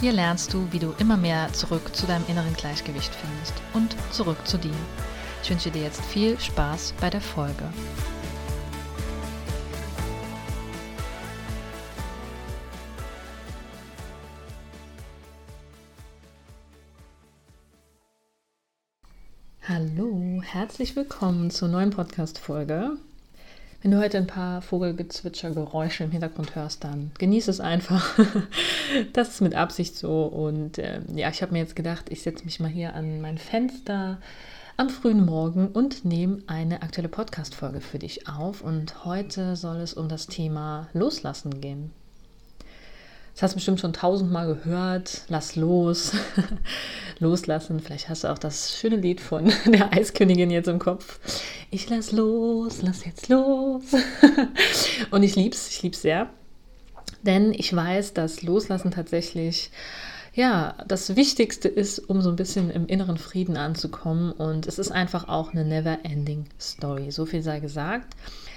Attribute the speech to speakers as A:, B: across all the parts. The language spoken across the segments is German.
A: Hier lernst du, wie du immer mehr zurück zu deinem inneren Gleichgewicht findest und zurück zu dir. Ich wünsche dir jetzt viel Spaß bei der Folge. Hallo, herzlich willkommen zur neuen Podcast-Folge. Wenn du heute ein paar Vogelgezwitschergeräusche im Hintergrund hörst, dann genieß es einfach. das ist mit Absicht so. Und äh, ja, ich habe mir jetzt gedacht, ich setze mich mal hier an mein Fenster am frühen Morgen und nehme eine aktuelle Podcast-Folge für dich auf. Und heute soll es um das Thema Loslassen gehen. Das hast du bestimmt schon tausendmal gehört. Lass los. Loslassen. Vielleicht hast du auch das schöne Lied von der Eiskönigin jetzt im Kopf. Ich lass los, lass jetzt los. Und ich lieb's, ich lieb's sehr. Denn ich weiß, dass Loslassen tatsächlich ja, das Wichtigste ist, um so ein bisschen im inneren Frieden anzukommen. Und es ist einfach auch eine never-ending Story. So viel sei gesagt.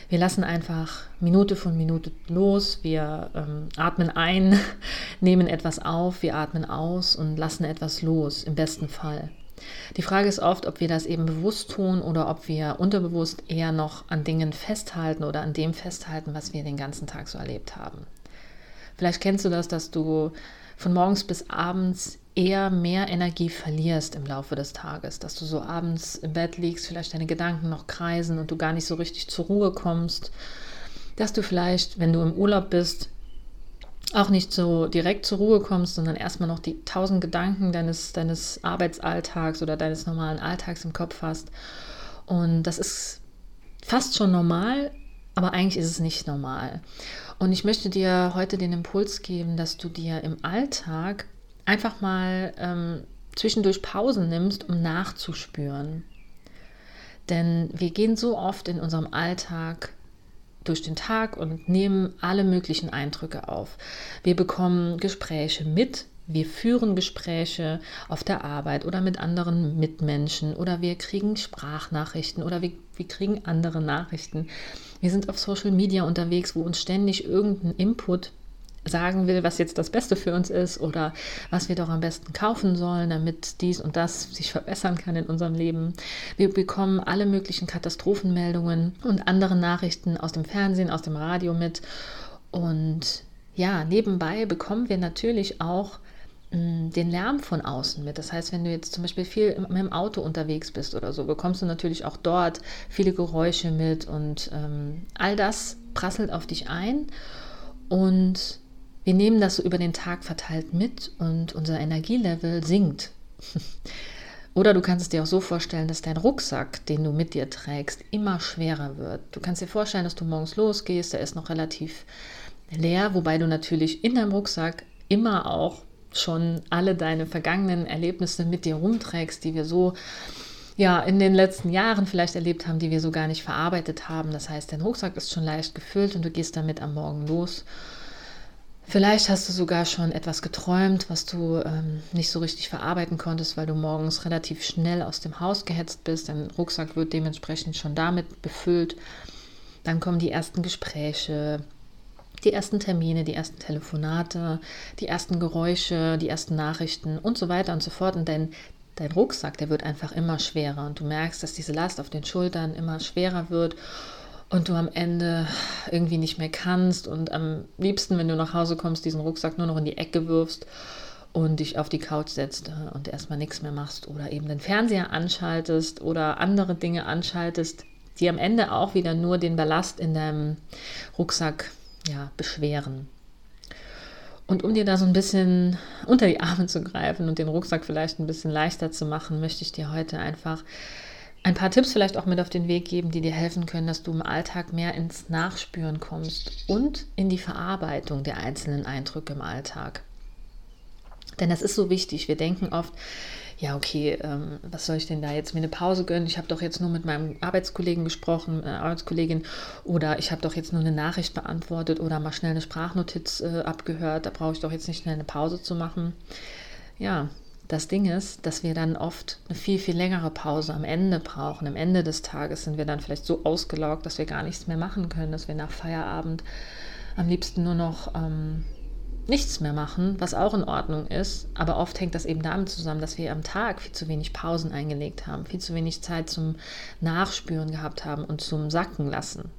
A: Wir lassen einfach Minute von Minute los. Wir ähm, atmen ein, nehmen etwas auf, wir atmen aus und lassen etwas los, im besten Fall. Die Frage ist oft, ob wir das eben bewusst tun oder ob wir unterbewusst eher noch an Dingen festhalten oder an dem festhalten, was wir den ganzen Tag so erlebt haben. Vielleicht kennst du das, dass du von morgens bis abends eher mehr Energie verlierst im Laufe des Tages, dass du so abends im Bett liegst, vielleicht deine Gedanken noch kreisen und du gar nicht so richtig zur Ruhe kommst, dass du vielleicht, wenn du im Urlaub bist, auch nicht so direkt zur Ruhe kommst, sondern erstmal noch die tausend Gedanken deines, deines Arbeitsalltags oder deines normalen Alltags im Kopf hast. Und das ist fast schon normal, aber eigentlich ist es nicht normal. Und ich möchte dir heute den Impuls geben, dass du dir im Alltag einfach mal ähm, zwischendurch Pausen nimmst, um nachzuspüren. Denn wir gehen so oft in unserem Alltag durch den Tag und nehmen alle möglichen Eindrücke auf. Wir bekommen Gespräche mit, wir führen Gespräche auf der Arbeit oder mit anderen Mitmenschen oder wir kriegen Sprachnachrichten oder wir, wir kriegen andere Nachrichten. Wir sind auf Social Media unterwegs, wo uns ständig irgendein Input sagen will, was jetzt das Beste für uns ist oder was wir doch am besten kaufen sollen, damit dies und das sich verbessern kann in unserem Leben. Wir bekommen alle möglichen Katastrophenmeldungen und andere Nachrichten aus dem Fernsehen, aus dem Radio mit. Und ja, nebenbei bekommen wir natürlich auch den Lärm von außen mit. Das heißt, wenn du jetzt zum Beispiel viel mit dem Auto unterwegs bist oder so, bekommst du natürlich auch dort viele Geräusche mit und ähm, all das prasselt auf dich ein. Und wir nehmen das so über den Tag verteilt mit und unser Energielevel sinkt. Oder du kannst es dir auch so vorstellen, dass dein Rucksack, den du mit dir trägst, immer schwerer wird. Du kannst dir vorstellen, dass du morgens losgehst, der ist noch relativ leer, wobei du natürlich in deinem Rucksack immer auch schon alle deine vergangenen Erlebnisse mit dir rumträgst, die wir so ja in den letzten Jahren vielleicht erlebt haben, die wir so gar nicht verarbeitet haben. Das heißt, dein Rucksack ist schon leicht gefüllt und du gehst damit am Morgen los Vielleicht hast du sogar schon etwas geträumt, was du ähm, nicht so richtig verarbeiten konntest, weil du morgens relativ schnell aus dem Haus gehetzt bist. Dein Rucksack wird dementsprechend schon damit befüllt. Dann kommen die ersten Gespräche, die ersten Termine, die ersten Telefonate, die ersten Geräusche, die ersten Nachrichten und so weiter und so fort. Und dein, dein Rucksack, der wird einfach immer schwerer. Und du merkst, dass diese Last auf den Schultern immer schwerer wird und du am Ende irgendwie nicht mehr kannst und am liebsten, wenn du nach Hause kommst, diesen Rucksack nur noch in die Ecke wirfst und dich auf die Couch setzt äh, und erstmal nichts mehr machst oder eben den Fernseher anschaltest oder andere Dinge anschaltest, die am Ende auch wieder nur den Ballast in deinem Rucksack ja, beschweren. Und um dir da so ein bisschen unter die Arme zu greifen und den Rucksack vielleicht ein bisschen leichter zu machen, möchte ich dir heute einfach ein paar Tipps vielleicht auch mit auf den Weg geben, die dir helfen können, dass du im Alltag mehr ins Nachspüren kommst und in die Verarbeitung der einzelnen Eindrücke im Alltag. Denn das ist so wichtig. Wir denken oft, ja, okay, ähm, was soll ich denn da jetzt mir eine Pause gönnen? Ich habe doch jetzt nur mit meinem Arbeitskollegen gesprochen, äh, Arbeitskollegin, oder ich habe doch jetzt nur eine Nachricht beantwortet oder mal schnell eine Sprachnotiz äh, abgehört. Da brauche ich doch jetzt nicht schnell eine Pause zu machen. Ja, das Ding ist, dass wir dann oft eine viel, viel längere Pause am Ende brauchen. Am Ende des Tages sind wir dann vielleicht so ausgelaugt, dass wir gar nichts mehr machen können, dass wir nach Feierabend am liebsten nur noch ähm, nichts mehr machen, was auch in Ordnung ist. Aber oft hängt das eben damit zusammen, dass wir am Tag viel zu wenig Pausen eingelegt haben, viel zu wenig Zeit zum Nachspüren gehabt haben und zum Sacken lassen.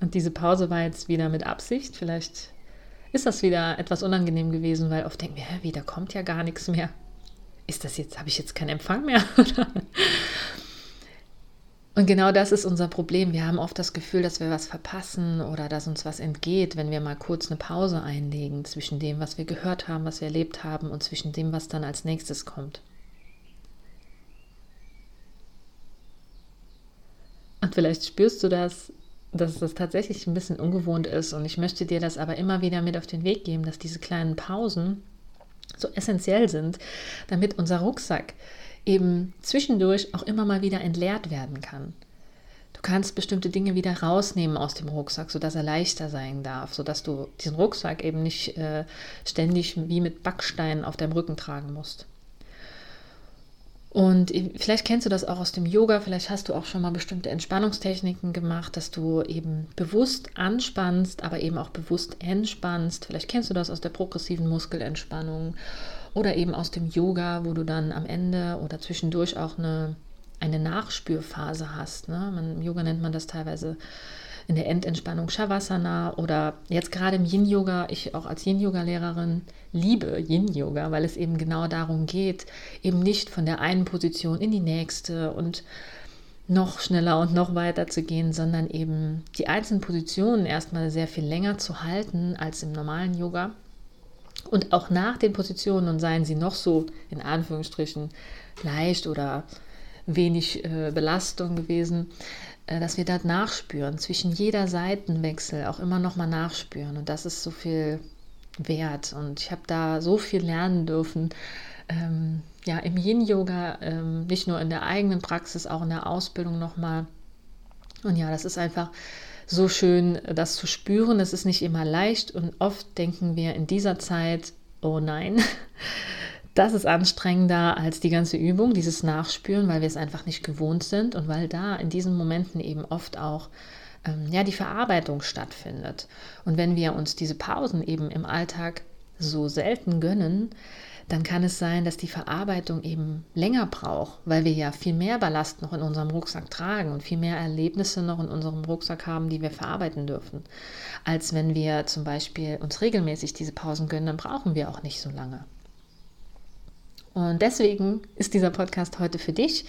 A: Und diese Pause war jetzt wieder mit Absicht. Vielleicht ist das wieder etwas unangenehm gewesen, weil oft denken wir, hä, wie, da kommt ja gar nichts mehr. Ist das jetzt, habe ich jetzt keinen Empfang mehr? Und genau das ist unser Problem. Wir haben oft das Gefühl, dass wir was verpassen oder dass uns was entgeht, wenn wir mal kurz eine Pause einlegen zwischen dem, was wir gehört haben, was wir erlebt haben und zwischen dem, was dann als nächstes kommt. Und vielleicht spürst du das, dass das tatsächlich ein bisschen ungewohnt ist. Und ich möchte dir das aber immer wieder mit auf den Weg geben, dass diese kleinen Pausen so essentiell sind, damit unser Rucksack eben zwischendurch auch immer mal wieder entleert werden kann. Du kannst bestimmte Dinge wieder rausnehmen aus dem Rucksack, sodass er leichter sein darf, sodass du diesen Rucksack eben nicht äh, ständig wie mit Backsteinen auf deinem Rücken tragen musst. Und vielleicht kennst du das auch aus dem Yoga, vielleicht hast du auch schon mal bestimmte Entspannungstechniken gemacht, dass du eben bewusst anspannst, aber eben auch bewusst entspannst. Vielleicht kennst du das aus der progressiven Muskelentspannung oder eben aus dem Yoga, wo du dann am Ende oder zwischendurch auch eine, eine Nachspürphase hast. Ne? Man, Im Yoga nennt man das teilweise in der Endentspannung Shavasana oder jetzt gerade im Yin-Yoga, ich auch als Yin-Yoga-Lehrerin liebe Yin-Yoga, weil es eben genau darum geht, eben nicht von der einen Position in die nächste und noch schneller und noch weiter zu gehen, sondern eben die einzelnen Positionen erstmal sehr viel länger zu halten als im normalen Yoga und auch nach den Positionen und seien sie noch so in Anführungsstrichen leicht oder wenig äh, Belastung gewesen, äh, dass wir da nachspüren, zwischen jeder Seitenwechsel auch immer noch mal nachspüren. Und das ist so viel wert. Und ich habe da so viel lernen dürfen. Ähm, ja, im Yin-Yoga, ähm, nicht nur in der eigenen Praxis, auch in der Ausbildung nochmal. Und ja, das ist einfach so schön, das zu spüren. Es ist nicht immer leicht und oft denken wir in dieser Zeit, oh nein, das ist anstrengender als die ganze Übung, dieses Nachspüren, weil wir es einfach nicht gewohnt sind und weil da in diesen Momenten eben oft auch ähm, ja, die Verarbeitung stattfindet. Und wenn wir uns diese Pausen eben im Alltag so selten gönnen, dann kann es sein, dass die Verarbeitung eben länger braucht, weil wir ja viel mehr Ballast noch in unserem Rucksack tragen und viel mehr Erlebnisse noch in unserem Rucksack haben, die wir verarbeiten dürfen. Als wenn wir zum Beispiel uns regelmäßig diese Pausen gönnen, dann brauchen wir auch nicht so lange. Und deswegen ist dieser Podcast heute für dich,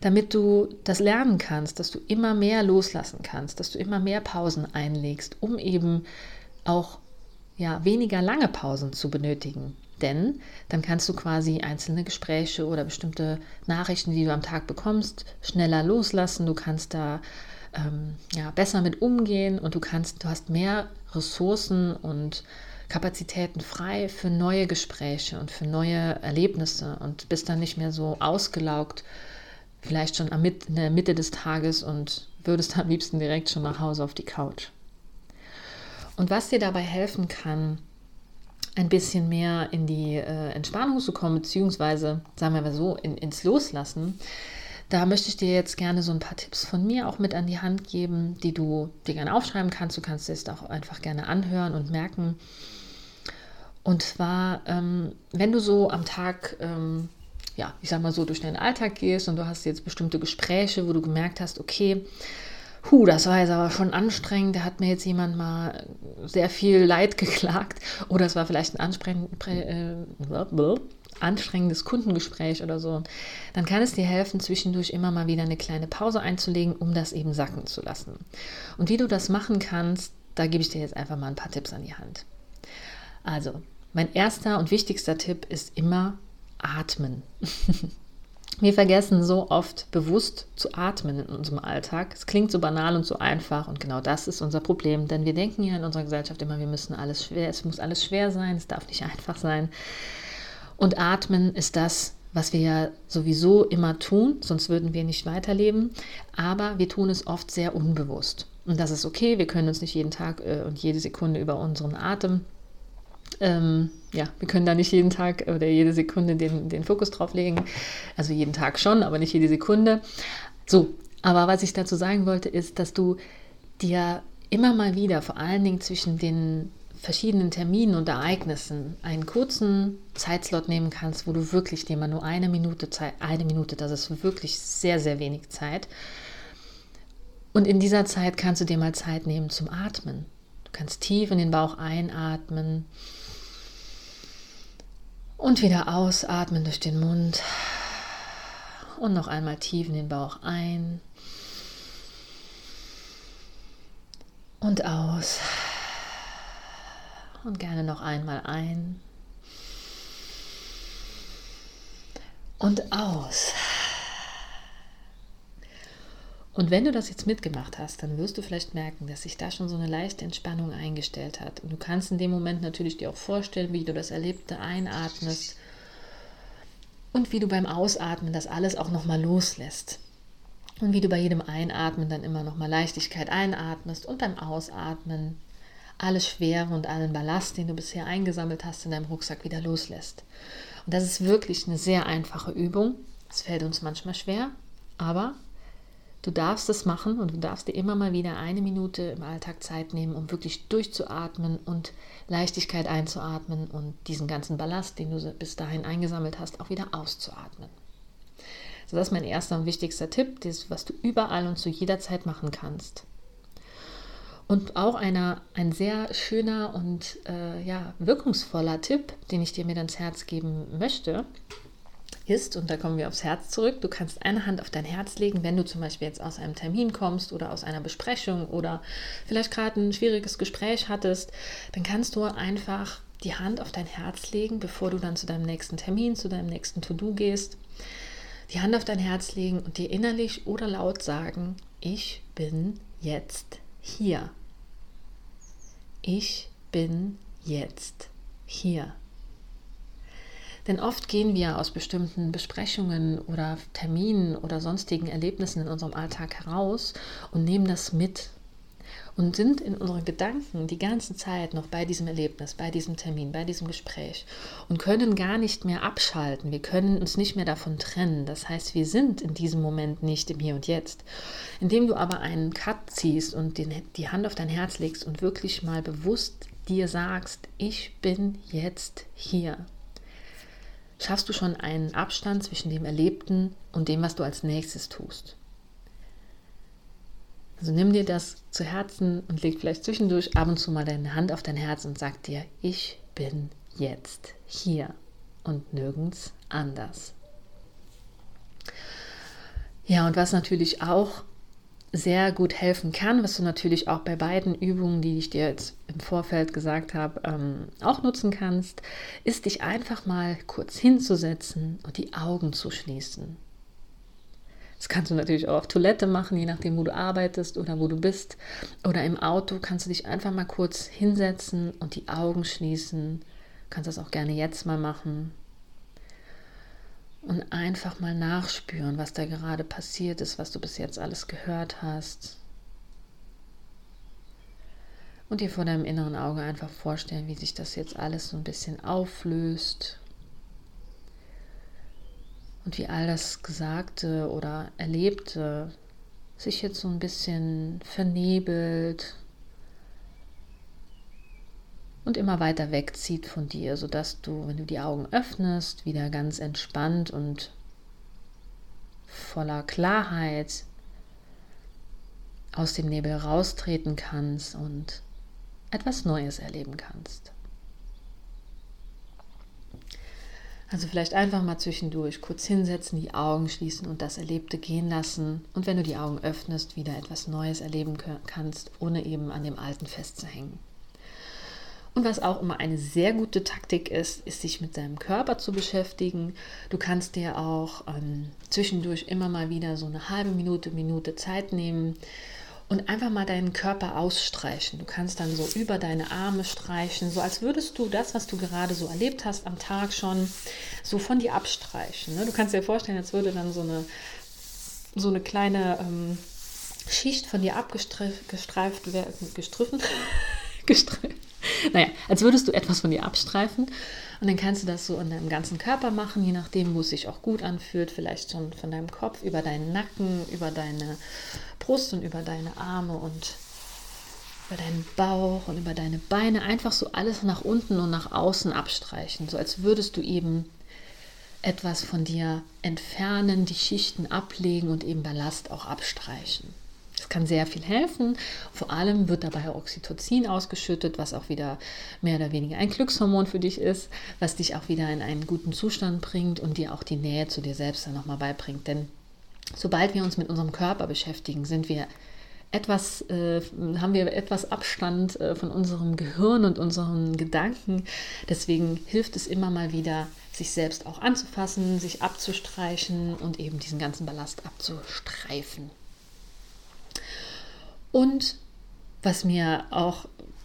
A: damit du das lernen kannst, dass du immer mehr loslassen kannst, dass du immer mehr Pausen einlegst, um eben auch ja, weniger lange Pausen zu benötigen. Denn dann kannst du quasi einzelne Gespräche oder bestimmte Nachrichten, die du am Tag bekommst, schneller loslassen. Du kannst da ähm, ja, besser mit umgehen und du kannst, du hast mehr Ressourcen und Kapazitäten frei für neue Gespräche und für neue Erlebnisse und bist dann nicht mehr so ausgelaugt, vielleicht schon in der Mitte des Tages und würdest am liebsten direkt schon nach Hause auf die Couch. Und was dir dabei helfen kann, ein bisschen mehr in die äh, Entspannung zu kommen, beziehungsweise, sagen wir mal so, in, ins Loslassen, da möchte ich dir jetzt gerne so ein paar Tipps von mir auch mit an die Hand geben, die du dir gerne aufschreiben kannst. Du kannst es auch einfach gerne anhören und merken. Und zwar, ähm, wenn du so am Tag, ähm, ja, ich sag mal so, durch deinen Alltag gehst und du hast jetzt bestimmte Gespräche, wo du gemerkt hast, okay, Puh, das war jetzt aber schon anstrengend. Da hat mir jetzt jemand mal sehr viel Leid geklagt. Oder es war vielleicht ein äh, anstrengendes Kundengespräch oder so. Dann kann es dir helfen, zwischendurch immer mal wieder eine kleine Pause einzulegen, um das eben sacken zu lassen. Und wie du das machen kannst, da gebe ich dir jetzt einfach mal ein paar Tipps an die Hand. Also, mein erster und wichtigster Tipp ist immer atmen. Wir vergessen so oft bewusst zu atmen in unserem Alltag. Es klingt so banal und so einfach und genau das ist unser Problem, denn wir denken ja in unserer Gesellschaft immer, wir müssen alles schwer, es muss alles schwer sein, es darf nicht einfach sein. Und atmen ist das, was wir ja sowieso immer tun, sonst würden wir nicht weiterleben, aber wir tun es oft sehr unbewusst. Und das ist okay, wir können uns nicht jeden Tag äh, und jede Sekunde über unseren Atem ähm, ja, wir können da nicht jeden Tag oder jede Sekunde den, den Fokus drauf legen. Also jeden Tag schon, aber nicht jede Sekunde. So, aber was ich dazu sagen wollte, ist, dass du dir immer mal wieder, vor allen Dingen zwischen den verschiedenen Terminen und Ereignissen, einen kurzen Zeitslot nehmen kannst, wo du wirklich dir mal nur eine Minute Zeit, eine Minute, das ist wirklich sehr, sehr wenig Zeit. Und in dieser Zeit kannst du dir mal Zeit nehmen zum Atmen. Du kannst tief in den Bauch einatmen und wieder ausatmen durch den Mund. Und noch einmal tief in den Bauch ein. Und aus. Und gerne noch einmal ein. Und aus. Und wenn du das jetzt mitgemacht hast, dann wirst du vielleicht merken, dass sich da schon so eine leichte Entspannung eingestellt hat. Und du kannst in dem Moment natürlich dir auch vorstellen, wie du das Erlebte einatmest und wie du beim Ausatmen das alles auch nochmal loslässt. Und wie du bei jedem Einatmen dann immer nochmal Leichtigkeit einatmest und beim Ausatmen alle Schwere und allen Ballast, den du bisher eingesammelt hast, in deinem Rucksack wieder loslässt. Und das ist wirklich eine sehr einfache Übung. Es fällt uns manchmal schwer, aber Du darfst es machen und du darfst dir immer mal wieder eine Minute im Alltag Zeit nehmen, um wirklich durchzuatmen und Leichtigkeit einzuatmen und diesen ganzen Ballast, den du bis dahin eingesammelt hast, auch wieder auszuatmen. So, das ist mein erster und wichtigster Tipp, das, was du überall und zu jeder Zeit machen kannst. Und auch einer, ein sehr schöner und äh, ja, wirkungsvoller Tipp, den ich dir mir ans Herz geben möchte, ist, und da kommen wir aufs Herz zurück, du kannst eine Hand auf dein Herz legen, wenn du zum Beispiel jetzt aus einem Termin kommst oder aus einer Besprechung oder vielleicht gerade ein schwieriges Gespräch hattest, dann kannst du einfach die Hand auf dein Herz legen, bevor du dann zu deinem nächsten Termin, zu deinem nächsten To-Do gehst. Die Hand auf dein Herz legen und dir innerlich oder laut sagen, ich bin jetzt hier. Ich bin jetzt hier. Denn oft gehen wir aus bestimmten Besprechungen oder Terminen oder sonstigen Erlebnissen in unserem Alltag heraus und nehmen das mit und sind in unseren Gedanken die ganze Zeit noch bei diesem Erlebnis, bei diesem Termin, bei diesem Gespräch und können gar nicht mehr abschalten. Wir können uns nicht mehr davon trennen. Das heißt, wir sind in diesem Moment nicht im Hier und Jetzt. Indem du aber einen Cut ziehst und den, die Hand auf dein Herz legst und wirklich mal bewusst dir sagst, ich bin jetzt hier schaffst du schon einen Abstand zwischen dem Erlebten und dem, was du als nächstes tust. Also nimm dir das zu Herzen und leg vielleicht zwischendurch ab und zu mal deine Hand auf dein Herz und sag dir, ich bin jetzt hier und nirgends anders. Ja, und was natürlich auch sehr gut helfen kann, was du natürlich auch bei beiden Übungen, die ich dir jetzt im Vorfeld gesagt habe, ähm, auch nutzen kannst, ist dich einfach mal kurz hinzusetzen und die Augen zu schließen. Das kannst du natürlich auch auf Toilette machen, je nachdem, wo du arbeitest oder wo du bist. Oder im Auto kannst du dich einfach mal kurz hinsetzen und die Augen schließen. Du kannst das auch gerne jetzt mal machen und einfach mal nachspüren, was da gerade passiert ist, was du bis jetzt alles gehört hast. Und dir vor deinem inneren Auge einfach vorstellen, wie sich das jetzt alles so ein bisschen auflöst. Und wie all das Gesagte oder Erlebte sich jetzt so ein bisschen vernebelt und immer weiter wegzieht von dir, sodass du, wenn du die Augen öffnest, wieder ganz entspannt und voller Klarheit aus dem Nebel raustreten kannst und etwas Neues erleben kannst. Also vielleicht einfach mal zwischendurch kurz hinsetzen, die Augen schließen und das Erlebte gehen lassen und wenn du die Augen öffnest, wieder etwas Neues erleben kannst, ohne eben an dem Alten festzuhängen. Und was auch immer eine sehr gute Taktik ist, ist sich mit seinem Körper zu beschäftigen. Du kannst dir auch ähm, zwischendurch immer mal wieder so eine halbe Minute, Minute Zeit nehmen und einfach mal deinen Körper ausstreichen. Du kannst dann so über deine Arme streichen, so als würdest du das, was du gerade so erlebt hast am Tag schon, so von dir abstreichen. Ne? Du kannst dir vorstellen, als würde dann so eine, so eine kleine ähm, Schicht von dir abgestreift werden, gestriffen, gestreift. Naja, als würdest du etwas von dir abstreifen und dann kannst du das so in deinem ganzen Körper machen, je nachdem, wo es sich auch gut anfühlt. Vielleicht schon von deinem Kopf über deinen Nacken, über deine Brust und über deine Arme und über deinen Bauch und über deine Beine. Einfach so alles nach unten und nach außen abstreichen. So als würdest du eben etwas von dir entfernen, die Schichten ablegen und eben Ballast auch abstreichen. Kann sehr viel helfen. Vor allem wird dabei Oxytocin ausgeschüttet, was auch wieder mehr oder weniger ein Glückshormon für dich ist, was dich auch wieder in einen guten Zustand bringt und dir auch die Nähe zu dir selbst dann nochmal beibringt. Denn sobald wir uns mit unserem Körper beschäftigen, sind wir etwas, äh, haben wir etwas Abstand äh, von unserem Gehirn und unseren Gedanken. Deswegen hilft es immer mal wieder, sich selbst auch anzufassen, sich abzustreichen und eben diesen ganzen Ballast abzustreifen. Und was mir auch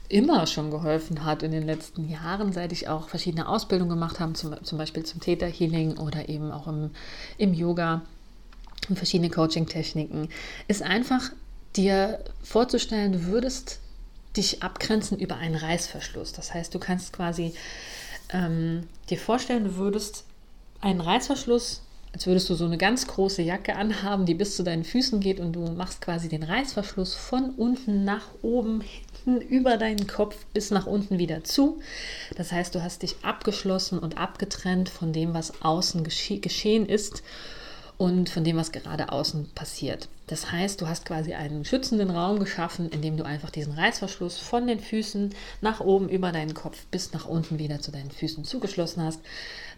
A: immer schon geholfen hat in den letzten Jahren, seit ich auch verschiedene Ausbildungen gemacht habe, zum, zum Beispiel zum Theta Healing oder eben auch im, im Yoga und verschiedene Coaching-Techniken, ist einfach dir vorzustellen, du würdest dich abgrenzen über einen Reißverschluss. Das heißt, du kannst quasi ähm, dir vorstellen, du würdest einen Reißverschluss als würdest du so eine ganz große Jacke anhaben, die bis zu deinen Füßen geht und du machst quasi den Reißverschluss von unten nach oben, hinten über deinen Kopf bis nach unten wieder zu. Das heißt, du hast dich abgeschlossen und abgetrennt von dem, was außen gesche geschehen ist und von dem, was gerade außen passiert. Das heißt, du hast quasi einen schützenden Raum geschaffen, in dem du einfach diesen Reißverschluss von den Füßen nach oben über deinen Kopf bis nach unten wieder zu deinen Füßen zugeschlossen hast.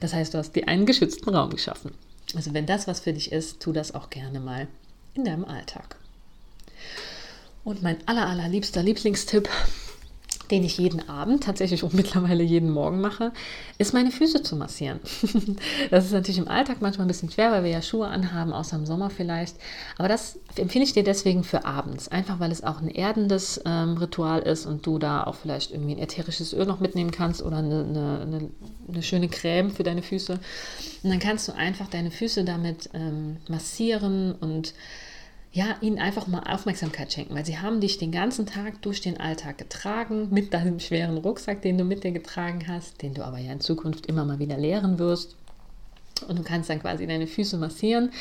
A: Das heißt, du hast dir einen geschützten Raum geschaffen. Also wenn das was für dich ist, tu das auch gerne mal in deinem Alltag. Und mein aller, allerliebster Lieblingstipp den ich jeden Abend, tatsächlich auch mittlerweile jeden Morgen mache, ist meine Füße zu massieren. das ist natürlich im Alltag manchmal ein bisschen schwer, weil wir ja Schuhe anhaben, außer im Sommer vielleicht. Aber das empfehle ich dir deswegen für abends, einfach weil es auch ein erdendes ähm, Ritual ist und du da auch vielleicht irgendwie ein ätherisches Öl noch mitnehmen kannst oder eine, eine, eine, schöne Creme für deine Füße. Und dann kannst du einfach deine Füße damit ähm, massieren und ja, ihnen einfach mal Aufmerksamkeit schenken, weil sie haben dich den ganzen Tag durch den Alltag getragen, mit deinem schweren Rucksack, den du mit dir getragen hast, den du aber ja in Zukunft immer mal wieder leeren wirst. Und du kannst dann quasi deine Füße massieren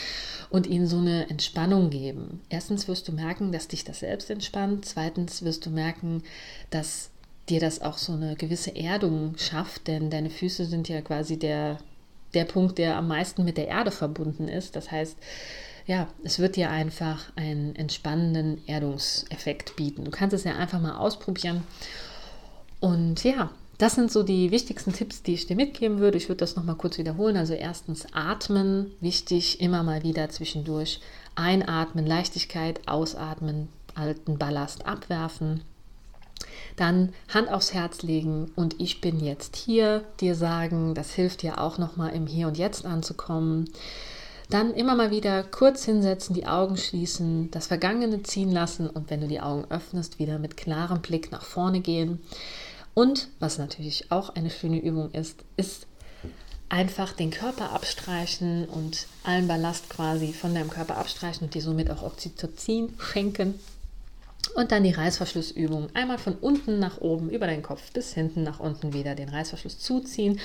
A: und ihnen so eine Entspannung geben. Erstens wirst du merken, dass dich das selbst entspannt. Zweitens wirst du merken, dass dir das auch so eine gewisse Erdung schafft, denn deine Füße sind ja quasi der, der Punkt, der am meisten mit der Erde verbunden ist. Das heißt, ja, es wird dir einfach einen entspannenden Erdungseffekt bieten. Du kannst es ja einfach mal ausprobieren. Und ja, das sind so die wichtigsten Tipps, die ich dir mitgeben würde. Ich würde das nochmal kurz wiederholen. Also erstens atmen, wichtig, immer mal wieder zwischendurch einatmen, Leichtigkeit, ausatmen, alten Ballast abwerfen. Dann Hand aufs Herz legen und ich bin jetzt hier, dir sagen, das hilft dir auch nochmal im Hier und Jetzt anzukommen. Dann immer mal wieder kurz hinsetzen, die Augen schließen, das Vergangene ziehen lassen und wenn du die Augen öffnest, wieder mit klarem Blick nach vorne gehen. Und was natürlich auch eine schöne Übung ist, ist einfach den Körper abstreichen und allen Ballast quasi von deinem Körper abstreichen und dir somit auch Oxytocin schenken. Und dann die Reißverschlussübung. Einmal von unten nach oben über deinen Kopf bis hinten nach unten wieder den Reißverschluss zuziehen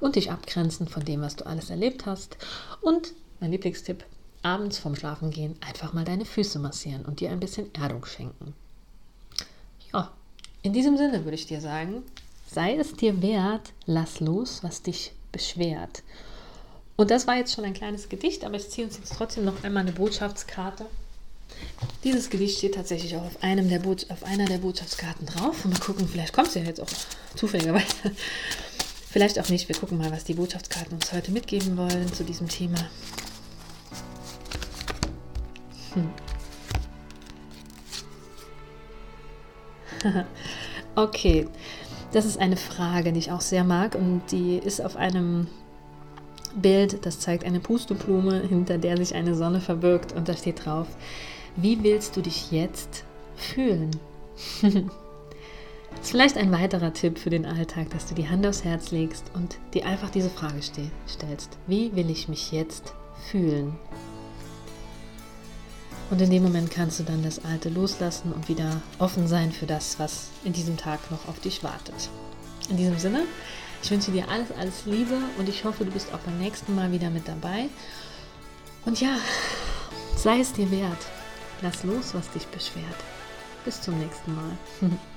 A: und dich abgrenzen von dem, was du alles erlebt hast. Und mein Lieblingstipp, abends vorm Schlafengehen einfach mal deine Füße massieren und dir ein bisschen Erdung schenken. Ja, in diesem Sinne würde ich dir sagen, sei es dir wert, lass los, was dich beschwert. Und das war jetzt schon ein kleines Gedicht, aber ich ziehe uns jetzt trotzdem noch einmal eine Botschaftskarte. Dieses Gedicht steht tatsächlich auch auf, einem der auf einer der Botschaftskarten drauf. Und mal gucken, vielleicht kommt es ja jetzt auch zufälligerweise. Vielleicht auch nicht. Wir gucken mal, was die Botschaftskarten uns heute mitgeben wollen zu diesem Thema. Hm. okay. Das ist eine Frage, die ich auch sehr mag und die ist auf einem Bild, das zeigt eine Pusteblume, hinter der sich eine Sonne verbirgt und da steht drauf, wie willst du dich jetzt fühlen? vielleicht ein weiterer Tipp für den Alltag, dass du die Hand aufs Herz legst und dir einfach diese Frage stellst. Wie will ich mich jetzt fühlen? Und in dem Moment kannst du dann das Alte loslassen und wieder offen sein für das, was in diesem Tag noch auf dich wartet. In diesem Sinne, ich wünsche dir alles, alles Liebe und ich hoffe, du bist auch beim nächsten Mal wieder mit dabei. Und ja, sei es dir wert. Lass los, was dich beschwert. Bis zum nächsten Mal.